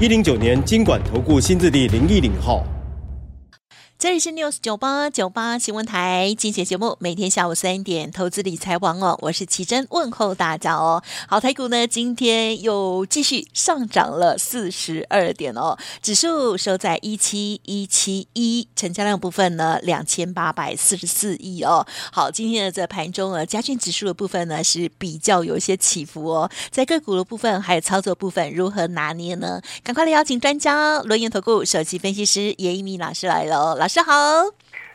一零九年金管投顾新字第零一零号。这里是 News 九八九八新闻台，精选节目，每天下午三点，投资理财王哦，我是奇珍，问候大家哦。好，台股呢今天又继续上涨了四十二点哦，指数收在一七一七一，成交量部分呢两千八百四十四亿哦。好，今天的这盘中啊，加权指数的部分呢是比较有一些起伏哦，在个股的部分还有操作部分如何拿捏呢？赶快来邀请专家，轮源投顾首席分析师严一民老师来了，老师。大家好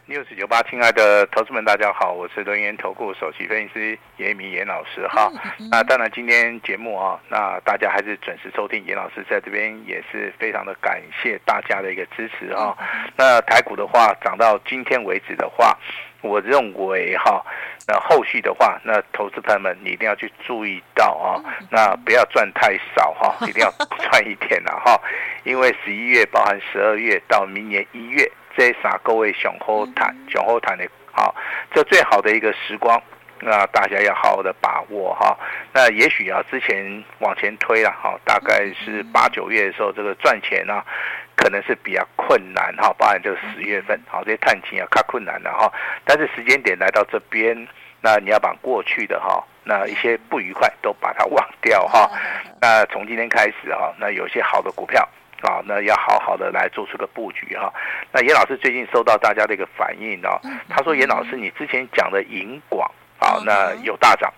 ，news 九八，亲爱的投资们，大家好，我是轮源投顾首席分析师严一民严老师哈。那当然，今天节目啊，那大家还是准时收听严老师在这边也是非常的感谢大家的一个支持啊。那台股的话，涨到今天为止的话，我认为哈，那后续的话，那投资朋友们你一定要去注意到啊，那不要赚太少哈，一定要赚一点了哈，因为十一月包含十二月到明年一月。这三各位雄厚谈，雄厚谈的好，这最好的一个时光，那大家要好好的把握哈。那也许啊，之前往前推了哈，大概是八九月的时候，这个赚钱啊，可能是比较困难哈。包含这个十月份，好，这些探亲啊，较困难的哈。但是时间点来到这边，那你要把过去的哈，那一些不愉快都把它忘掉哈。那从今天开始哈，那有些好的股票。啊，那要好好的来做出个布局哈。那严老师最近收到大家的一个反应哦，他说严老师，你之前讲的银广啊，那有大涨，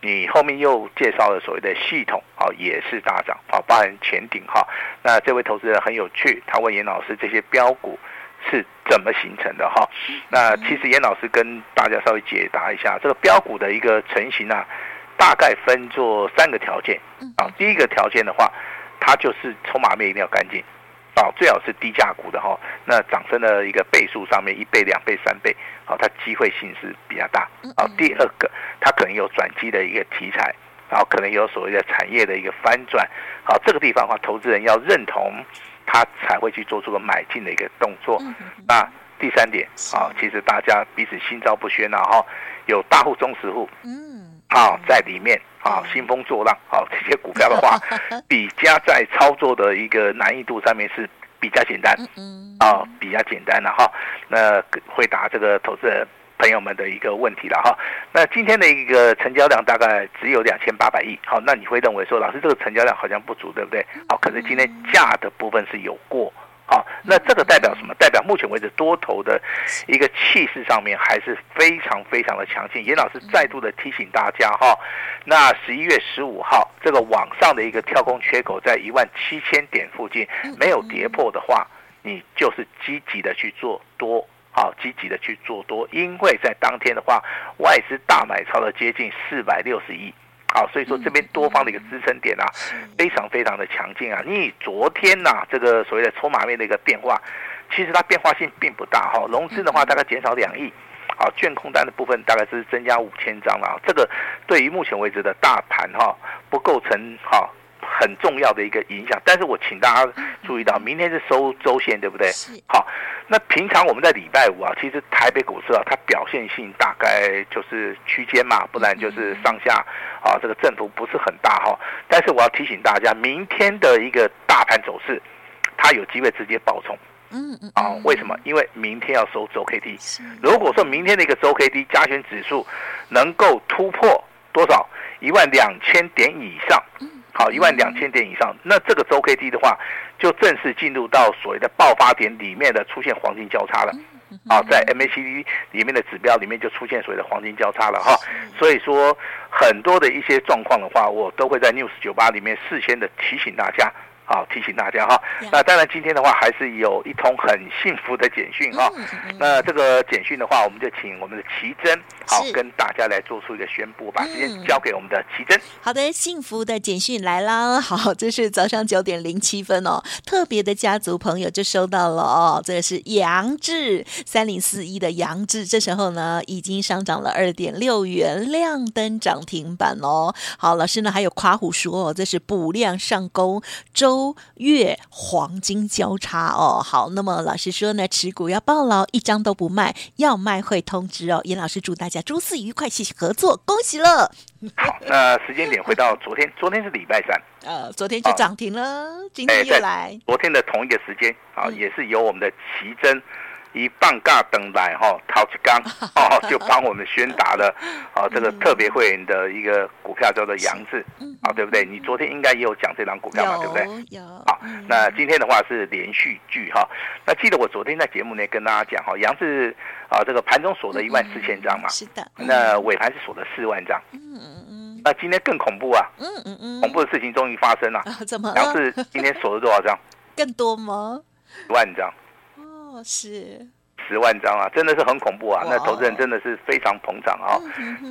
你后面又介绍了所谓的系统啊，也是大涨啊，包含前顶哈。那这位投资人很有趣，他问严老师这些标股是怎么形成的哈？那其实严老师跟大家稍微解答一下，这个标股的一个成型啊，大概分作三个条件啊。第一个条件的话。它就是筹码面一定要干净，哦，最好是低价股的哈，那涨升的一个倍数上面一倍、两倍、三倍，好，它机会性是比较大。啊，第二个，它可能有转机的一个题材，然后可能有所谓的产业的一个翻转，好，这个地方的话，投资人要认同，他才会去做出个买进的一个动作。那第三点，啊，其实大家彼此心照不宣呐，哈，有大户、中实户。啊，在里面啊，兴风作浪，啊，这些股票的话，比加在操作的一个难易度上面是比较简单，啊，比较简单的哈。那回答这个投资人朋友们的一个问题了哈。那今天的一个成交量大概只有两千八百亿，好，那你会认为说，老师这个成交量好像不足，对不对？好，可是今天价的部分是有过。好，那这个代表什么？代表目前为止多头的一个气势上面还是非常非常的强劲。严老师再度的提醒大家哈，那十一月十五号这个往上的一个跳空缺口在一万七千点附近没有跌破的话，你就是积极的去做多，好，积极的去做多，因为在当天的话，外资大买超了接近四百六十亿。好，所以说这边多方的一个支撑点啊，非常非常的强劲啊。你以昨天呐、啊，这个所谓的筹码面的一个变化，其实它变化性并不大哈。融资的话大概减少两亿，好，券空单的部分大概是增加五千张了。这个对于目前为止的大盘哈，不构成哈。很重要的一个影响，但是我请大家注意到，明天是收周线，对不对？好，那平常我们在礼拜五啊，其实台北股市啊，它表现性大概就是区间嘛，不然就是上下啊，这个振幅不是很大哈。但是我要提醒大家，明天的一个大盘走势，它有机会直接爆冲。嗯嗯。啊，为什么？因为明天要收周 K D。如果说明天的一个周 K D 加权指数能够突破多少？一万两千点以上。好，一万两千点以上，那这个周 K D 的话，就正式进入到所谓的爆发点里面的出现黄金交叉了。啊，在 M A C D 里面的指标里面就出现所谓的黄金交叉了哈。所以说很多的一些状况的话，我都会在 News 九八里面事先的提醒大家，好，提醒大家哈。那当然，今天的话还是有一通很幸福的简讯哈。那这个简讯的话，我们就请我们的奇珍好跟大家来做出一个宣布，把时间交给我们的奇珍。好的，幸福的简讯来啦。好，这是早上九点零七分哦。特别的家族朋友就收到了哦。这个是杨志三零四一的杨志，这时候呢已经上涨了二点六元，亮灯涨停板哦。好，老师呢还有夸虎说哦，这是补量上攻周。周月黄金交叉哦，好，那么老师说呢，持股要抱牢，一张都不卖，要卖会通知哦。严老师祝大家周四愉快，谢谢合作，恭喜了。好，那时间点回到昨天，昨天是礼拜三，呃，昨天就涨停了，哦、今天又来。昨天的同一个时间啊，也是由我们的奇珍。一半尬等来哈，陶志刚哦，就帮我们宣达了哦，这个特别会员的一个股票叫做杨志啊，对不对？你昨天应该也有讲这档股票嘛，对不对？有。好，那今天的话是连续剧哈。那记得我昨天在节目内跟大家讲哈，杨志啊，这个盘中锁了一万四千张嘛，是的。那尾盘是锁了四万张。嗯嗯嗯。那今天更恐怖啊！嗯嗯嗯。恐怖的事情终于发生了。怎么？杨志今天锁了多少张？更多吗？一万张。是十万张啊，真的是很恐怖啊！那投资人真的是非常膨胀啊。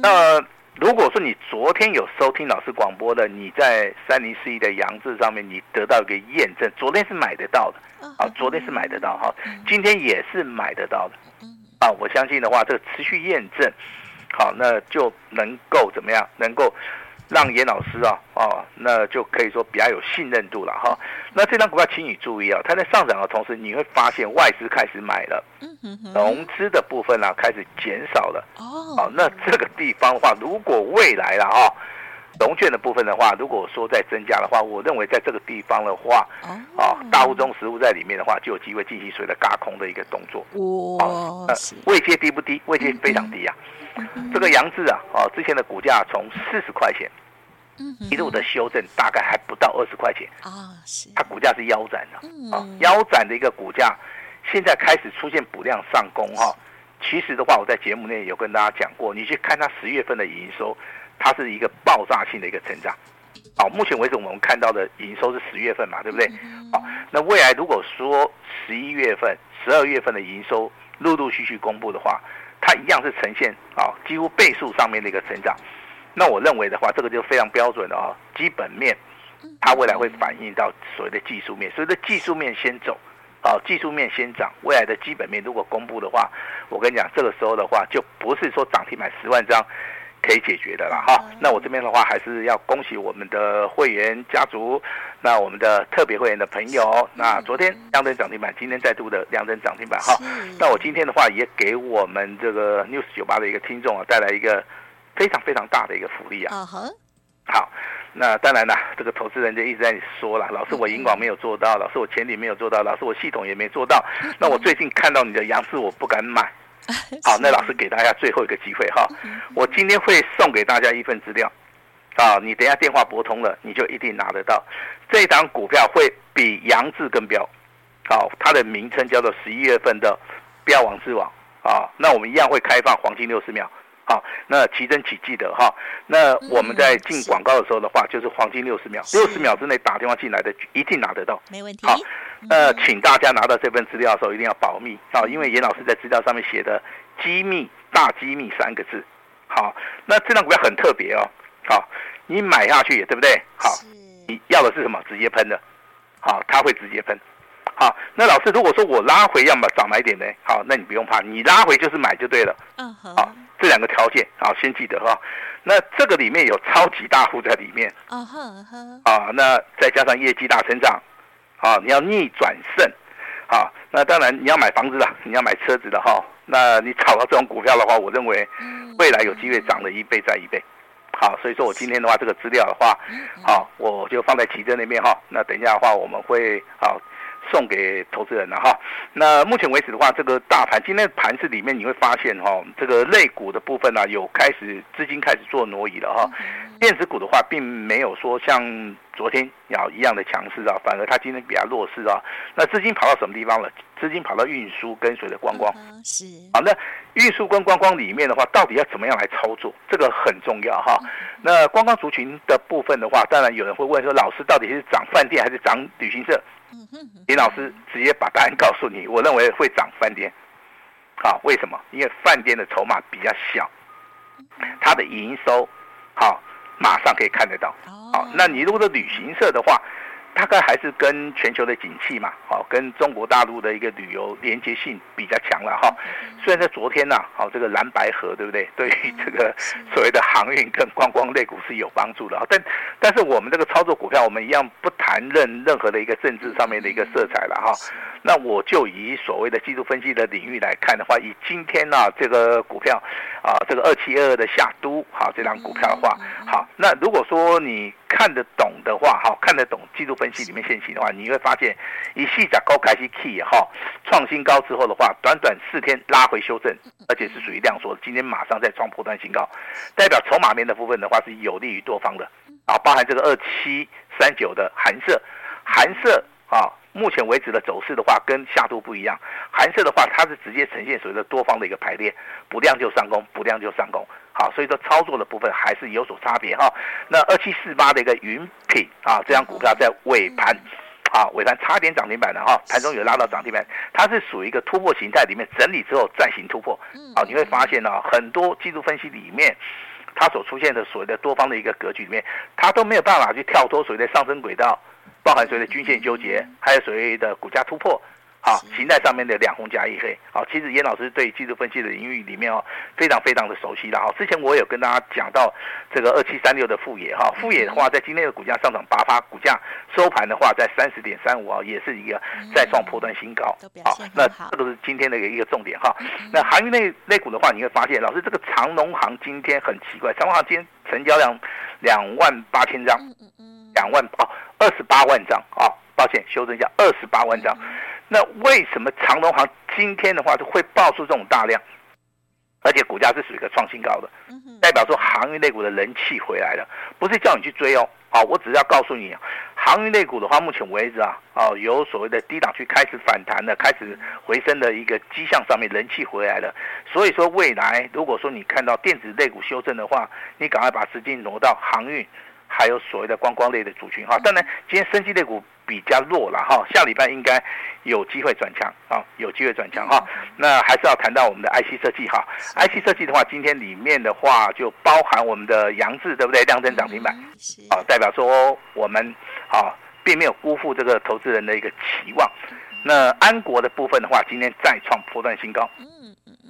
那如果说你昨天有收听老师广播的，你在三零四一的杨志上面，你得到一个验证，昨天是买得到的啊，昨天是买得到哈，今天也是买得到的啊。我相信的话，这个持续验证，好，那就能够怎么样？能够。让严老师啊，哦，那就可以说比较有信任度了哈。那这张股票，请你注意啊，它在上涨的同时，你会发现外资开始买了，融资的部分呢、啊、开始减少了。哦，那这个地方的话，如果未来了哈，融券的部分的话，如果说再增加的话，我认为在这个地方的话，啊，大户中实物在里面的话，就有机会进行所谓的嘎空的一个动作。哦，那位阶低不低？位阶非常低啊。这个杨志啊，哦，之前的股价从四十块钱。一路的修正大概还不到二十块钱啊，是它股价是腰斩的啊，腰斩的一个股价，现在开始出现补量上攻哈。其实的话，我在节目内有跟大家讲过，你去看它十月份的营收，它是一个爆炸性的一个成长。好，目前为止我们看到的营收是十月份嘛，对不对？好，那未来如果说十一月份、十二月份的营收陆陆续续公布的话，它一样是呈现啊几乎倍数上面的一个成长。那我认为的话，这个就非常标准的啊，基本面，它未来会反映到所谓的技术面，所以的技术面先走，啊，技术面先涨，未来的基本面如果公布的话，我跟你讲，这个时候的话，就不是说涨停买十万张可以解决的了哈。那我这边的话，还是要恭喜我们的会员家族，那我们的特别会员的朋友，那昨天亮灯涨停板，今天再度的亮灯涨停板哈。那我今天的话，也给我们这个 News 九八的一个听众啊，带来一个。非常非常大的一个福利啊！好，那当然啦，这个投资人就一直在说了，老师我银广没有做到，老师我前提没有做到，老师我系统也没做到。那我最近看到你的杨氏，我不敢买。好，那老师给大家最后一个机会哈，我今天会送给大家一份资料，啊，你等一下电话拨通了，你就一定拿得到。这档股票会比杨志更标，好，它的名称叫做十一月份的标王之王啊。那我们一样会开放黄金六十秒。好，那奇珍请记得哈，那我们在进广告的时候的话，就是黄金六十秒，六十秒之内打电话进来的一定拿得到，没问题。好，那请大家拿到这份资料的时候一定要保密啊，因为严老师在资料上面写的机密大机密三个字。好，那这张股票很特别哦，好，你买下去对不对？好，你要的是什么？直接喷的，好，它会直接喷。好，那老师如果说我拉回要么早买点呢？好，那你不用怕，你拉回就是买就对了。嗯，好。这两个条件好，先记得哈。那这个里面有超级大户在里面啊啊，那再加上业绩大成长，啊，你要逆转胜，啊，那当然你要买房子的，你要买车子的哈。那你炒到这种股票的话，我认为未来有机会涨了一倍再一倍。好，所以说我今天的话，这个资料的话，好，我就放在奇珍那边哈。那等一下的话，我们会好送给投资人了哈。那目前为止的话，这个大盘今天的盘市里面你会发现哈，这个类股的部分呢、啊，有开始资金开始做挪移了哈。电子股的话，并没有说像昨天要一样的强势啊，反而它今天比较弱势啊。那资金跑到什么地方了？资金跑到运输跟随着观光。是。好，那运输跟观光里面的话，到底要怎么样来操作？这个很重要哈。那观光族群的部分的话，当然有人会问说，老师到底是涨饭店还是涨旅行社？林老师直接把答案告诉你，我认为会涨饭店。好，为什么？因为饭店的筹码比较小，它的营收好，马上可以看得到。好，那你如果是旅行社的话，大概还是跟全球的景气嘛，好，跟中国大陆的一个旅游连接性比较强了哈。虽然在昨天呐，好，这个蓝白河对不对？对于这个所谓的航运跟观光类股是有帮助的啊。但但是我们这个操作股票，我们一样不谈任任何的一个政治上面的一个色彩了哈。那我就以所谓的技术分析的领域来看的话，以今天呢这个股票啊，这个二七二二的夏都好这张股票的话，好，那如果说你看得懂的话，哈，看得懂技术分析里面线型的话，你会发现以细甲高开始 key 哈，创新高之后的话，短短四天拉回修正，而且是属于量缩，今天马上再创破断新高，代表筹码面的部分的话是有利于多方的啊，包含这个二七三九的寒舍，寒舍啊。目前为止的走势的话，跟夏都不一样。寒舍的话，它是直接呈现所谓的多方的一个排列，不量就上攻，不量就上攻。好，所以说操作的部分还是有所差别哈。那二七四八的一个云品啊，这张股票在尾盘，啊尾盘差点涨停板的哈，盘中有拉到涨停板，它是属于一个突破形态里面整理之后再行突破。啊，你会发现呢，很多技术分析里面，它所出现的所谓的多方的一个格局里面，它都没有办法去跳脱所谓的上升轨道。包含所谓的均线纠结，还有所谓的股价突破，好，形态上面的两红加一黑，好，其实严老师对技术分析的领域里面哦，非常非常的熟悉了哈。之前我有跟大家讲到这个二七三六的富野哈，富野的话在今天的股价上涨八趴，股价收盘的话在三十点三五啊，也是一个再创破断新高，好，那这个是今天的一个重点哈。那航运类类股的话，你会发现老师这个长农行今天很奇怪，长农行今天成交量两万八千张。两万哦，二十八万张啊、哦！抱歉，修正一下，二十八万张。那为什么长隆行今天的话就会爆出这种大量，而且股价是属于一个创新高的，代表说航运类股的人气回来了，不是叫你去追哦。好，我只是要告诉你，航运类股的话，目前为止啊，哦，有所谓的低档区开始反弹的，开始回升的一个迹象，上面人气回来了。所以说，未来如果说你看到电子类股修正的话，你赶快把资金挪到航运。还有所谓的观光类的族群哈，当然今天生技类股比较弱了哈，下礼拜应该有机会转强啊，有机会转强哈。那还是要谈到我们的 IC 设计哈，IC 设计的话，今天里面的话就包含我们的扬智对不对？量增涨停板，啊，代表说我们啊并没有辜负这个投资人的一个期望。那安国的部分的话，今天再创波段新高。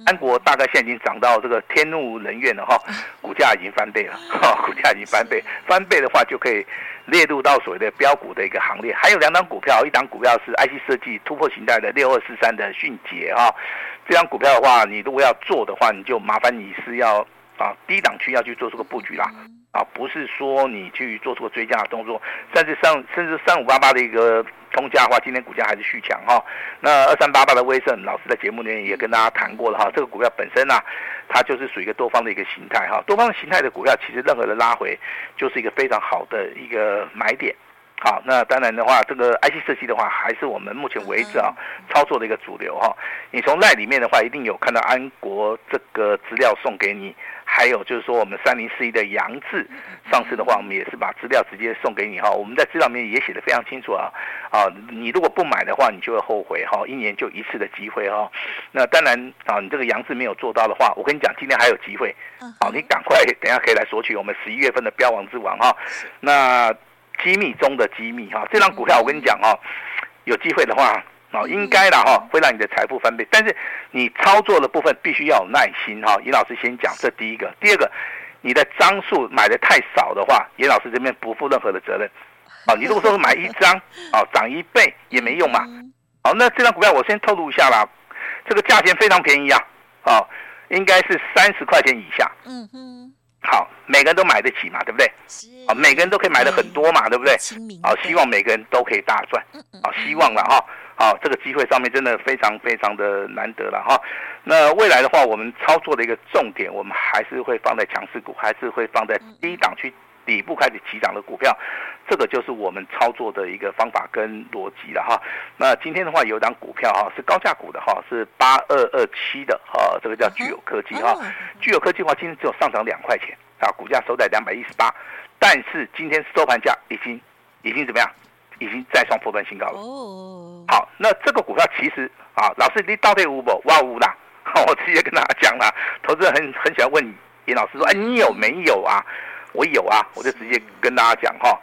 安国大概现在已经涨到这个天怒人怨了哈，股价已经翻倍了哈，股价已经翻倍，翻倍的话就可以列入到所谓的标股的一个行列。还有两档股票，一档股票是 IC 设计突破形态的六二四三的迅捷哈，这张股票的话，你如果要做的话，你就麻烦你是要啊低档区要去做这个布局啦。啊，不是说你去做出个追加的动作，甚至上甚至三五八八的一个通家的话，今天股价还是续强哈。那二三八八的威盛，老师在节目里面也跟大家谈过了哈。这个股票本身呢、啊，它就是属于一个多方的一个形态哈。多方的形态的股票，其实任何的拉回就是一个非常好的一个买点。好，那当然的话，这个 IC 设计的话，还是我们目前为止啊操作的一个主流哈。你从 LINE 里面的话，一定有看到安国这个资料送给你。还有就是说，我们三零四一的杨志上市的话，我们也是把资料直接送给你哈。我们在资料里面也写得非常清楚啊啊，你如果不买的话，你就会后悔哈。一年就一次的机会哈。那当然啊，你这个杨志没有做到的话，我跟你讲，今天还有机会。好，你赶快等下可以来索取我们十一月份的标王之王哈。那机密中的机密哈，这张股票我跟你讲哦，有机会的话。哦，应该的哈，会让你的财富翻倍，但是你操作的部分必须要有耐心哈。尹老师先讲这第一个，第二个，你的张数买的太少的话，尹老师这边不负任何的责任。哦，你如果说买一张，哦，涨一倍也没用嘛。好，那这张股票我先透露一下啦，这个价钱非常便宜啊，哦，应该是三十块钱以下。嗯哼。好，每个人都买得起嘛，对不对？啊，每个人都可以买的很多嘛，对不对？好，希望每个人都可以大赚。好，希望了哈。好，这个机会上面真的非常非常的难得了哈。那未来的话，我们操作的一个重点，我们还是会放在强势股，还是会放在低档区底部开始起涨的股票，这个就是我们操作的一个方法跟逻辑了哈。那今天的话，有一档股票哈是高价股的哈，是八二二七的哈，这个叫聚友科技哈。聚友科技的话，今天只有上涨两块钱啊，股价收在两百一十八，但是今天收盘价已经已经怎么样？已经再创波段新高了。哦，好，那这个股票其实啊，老师你到底有不？哇无啦，我直接跟大家讲了，投资人很很喜欢问严老师说，哎，你有没有啊？我有啊，我就直接跟大家讲哈。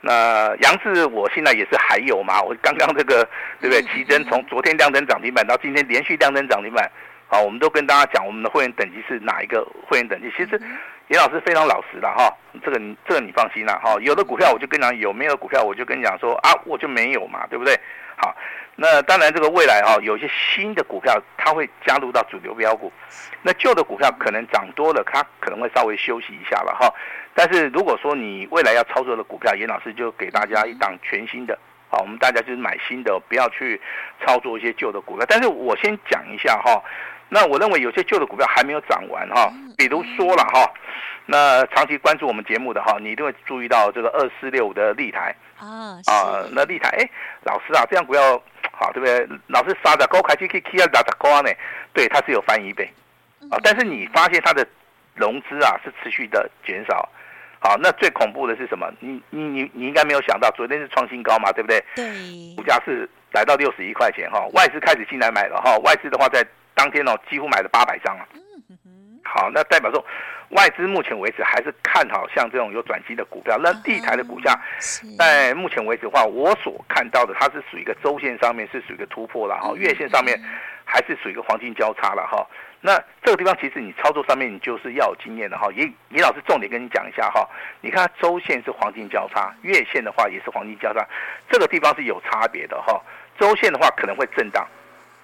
那杨志我现在也是还有嘛，我刚刚这个对不对？奇珍从昨天亮灯涨停板到今天连续亮灯涨停板，好，我们都跟大家讲我们的会员等级是哪一个会员等级。其实严老师非常老实了哈，这个你这个你放心了哈。有的股票我就跟你讲有，没有股票我就跟你讲说啊，我就没有嘛，对不对？好，那当然这个未来哈，有一些新的股票它会加入到主流标股，那旧的股票可能涨多了，它可能会稍微休息一下了哈。但是如果说你未来要操作的股票，严老师就给大家一档全新的，好，我们大家就是买新的，不要去操作一些旧的股票。但是我先讲一下哈，那我认为有些旧的股票还没有涨完哈，比如说了哈，那长期关注我们节目的哈，你一定会注意到这个二四六的立台啊啊，那立台哎，老师啊，这样股票好对不对？老师杀的高开机可以 K 到打的高呢，对，它是有翻一倍啊，但是你发现它的融资啊是持续的减少。好，那最恐怖的是什么？你你你你应该没有想到，昨天是创新高嘛，对不对？对。股价是来到六十一块钱哈，外资开始进来买了哈，外资的话在当天哦几乎买了八百张啊。好，那代表说外资目前为止还是看好像这种有转机的股票。那地台的股价在目前为止的话，我所看到的它是属于一个周线上面是属于一个突破了哈，月线上面还是属于一个黄金交叉了哈。那这个地方其实你操作上面你就是要有经验的哈，也也老师重点跟你讲一下哈，你看周线是黄金交叉，月线的话也是黄金交叉，这个地方是有差别的哈。周线的话可能会震荡，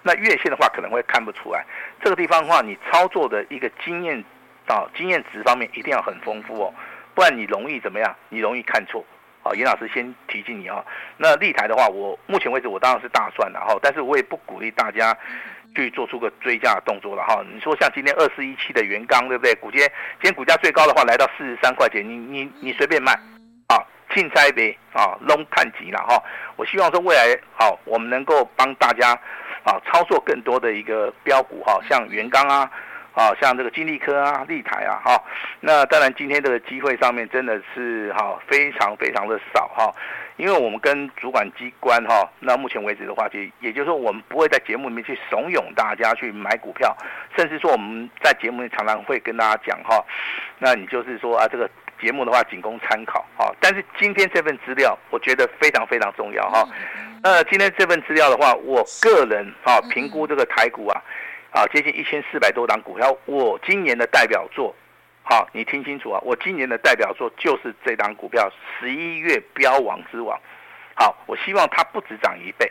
那月线的话可能会看不出来。这个地方的话，你操作的一个经验啊，经验值方面一定要很丰富哦，不然你容易怎么样？你容易看错。好，严老师先提醒你啊。那立台的话，我目前为止我当然是大赚的哈，但是我也不鼓励大家。去做出个追加的动作了哈，你说像今天二四一七的元刚对不对？股今天今天股价最高的话来到四十三块钱，你你你随便卖啊，青菜呗啊，拢看急了哈。我希望说未来好，我们能够帮大家啊操作更多的一个标股哈，像元刚啊。啊，像这个金利科啊、立台啊，哈，那当然今天这个机会上面真的是哈非常非常的少哈，因为我们跟主管机关哈，那目前为止的话，就也就是说我们不会在节目里面去怂恿大家去买股票，甚至说我们在节目里常常会跟大家讲哈，那你就是说啊，这个节目的话仅供参考哈，但是今天这份资料我觉得非常非常重要哈，那今天这份资料的话，我个人啊评估这个台股啊。啊，接近一千四百多档股票，我今年的代表作，好，你听清楚啊，我今年的代表作就是这档股票，十一月标王之王。好，我希望它不止涨一倍，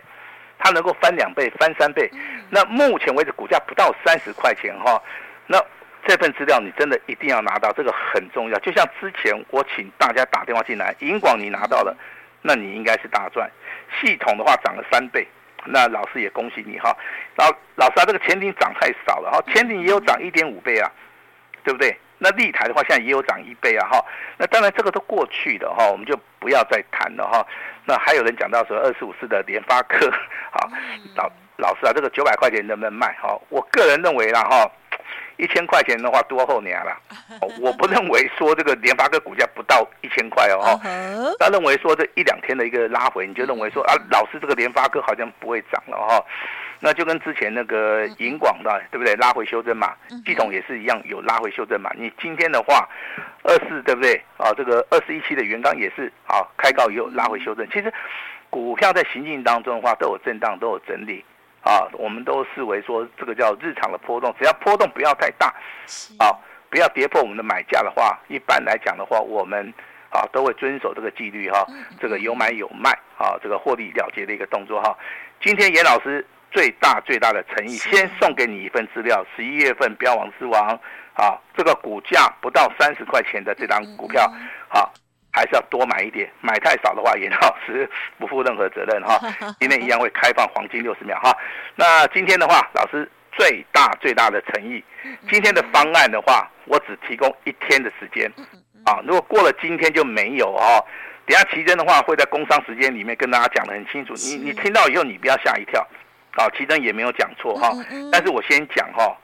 它能够翻两倍、翻三倍。那目前为止股价不到三十块钱哈，那这份资料你真的一定要拿到，这个很重要。就像之前我请大家打电话进来，银广你拿到了，那你应该是大赚。系统的话涨了三倍。那老师也恭喜你哈，老老师啊，这个前顶涨太少了哈，前顶也有涨一点五倍啊，对不对？那立台的话，现在也有涨一倍啊哈。那当然这个都过去的哈，我们就不要再谈了哈。那还有人讲到说二十五四的联发科，好，老老师啊，这个九百块钱能不能卖哈？我个人认为啦哈。一千块钱的话多后年了，我不认为说这个联发科股价不到一千块哦，他认为说这一两天的一个拉回，你就认为说啊，老师这个联发科好像不会涨了哈，那就跟之前那个银广的对不对？拉回修正嘛，系统也是一样有拉回修正嘛。你今天的话，二四对不对？啊，这个二四一期的元刚也是啊，开高以后拉回修正。其实股票在行进当中的话，都有震荡，都有整理。啊，我们都视为说这个叫日常的波动，只要波动不要太大，啊，不要跌破我们的买价的话，一般来讲的话，我们啊都会遵守这个纪律哈，这个有买有卖啊，这个获利了结的一个动作哈。今天严老师最大最大的诚意，先送给你一份资料，十一月份标王之王啊，这个股价不到三十块钱的这张股票，啊，还是要多买一点，买太少的话，严老师不负任何责任哈。今天一样会开放黄金六十秒哈。那今天的话，老师最大最大的诚意，今天的方案的话，我只提供一天的时间啊。如果过了今天就没有哦。等下奇珍的话会在工商时间里面跟大家讲得很清楚。你你听到以后，你不要吓一跳。啊，奇珍也没有讲错哈。但是我先讲哈。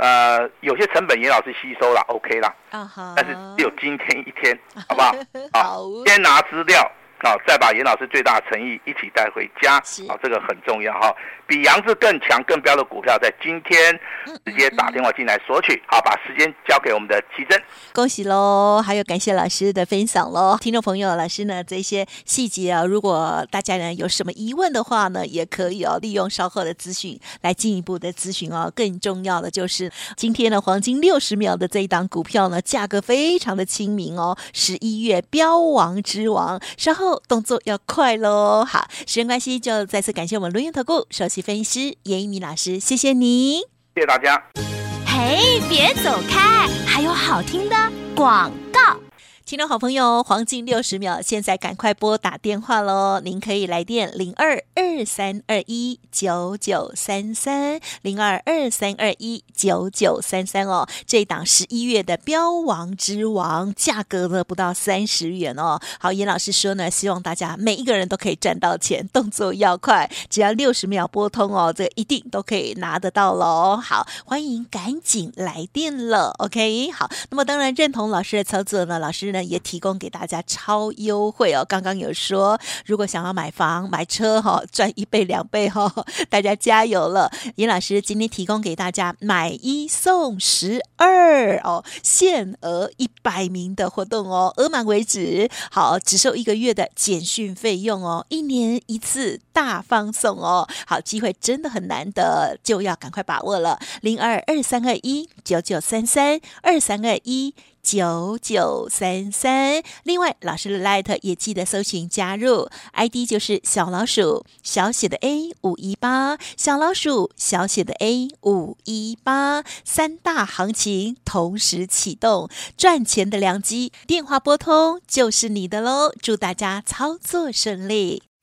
呃，有些成本严老师吸收了，OK 啦，uh huh. 但是只有今天一天，好不好？好，先拿资料。好，再把严老师最大的诚意一起带回家，好，这个很重要哈。比杨志更强、更标的股票，在今天直接打电话进来索取。好，把时间交给我们的奇珍。恭喜喽！还有感谢老师的分享喽，听众朋友，老师呢这些细节啊，如果大家呢有什么疑问的话呢，也可以哦利用稍后的资讯来进一步的咨询哦。更重要的就是今天的黄金六十秒的这一档股票呢，价格非常的亲民哦，十一月标王之王，稍后。动作要快喽！好，时间关系，就再次感谢我们录音投顾首席分析师严一鸣老师，谢谢你，谢谢大家。嘿，别走开，还有好听的广告。听众好朋友，黄金六十秒，现在赶快拨打电话喽！您可以来电零二二三二一九九三三零二二三二一九九三三哦。这档十一月的标王之王，价格呢不到三十元哦。好，严老师说呢，希望大家每一个人都可以赚到钱，动作要快，只要六十秒拨通哦，这一定都可以拿得到喽。好，欢迎赶紧来电了，OK？好，那么当然认同老师的操作呢，老师呢。也提供给大家超优惠哦！刚刚有说，如果想要买房买车哈，赚一倍两倍哈，大家加油了！严老师今天提供给大家买一送十二哦，限额一百名的活动哦，额满为止。好，只收一个月的简讯费用哦，一年一次大放送哦。好，机会真的很难得，就要赶快把握了。零二二三二一九九三三二三二一。九九三三，另外老师的 Light 也记得搜寻加入，ID 就是小老鼠小写的 A 五一八，小老鼠小写的 A 五一八，三大行情同时启动，赚钱的良机，电话拨通就是你的喽！祝大家操作顺利。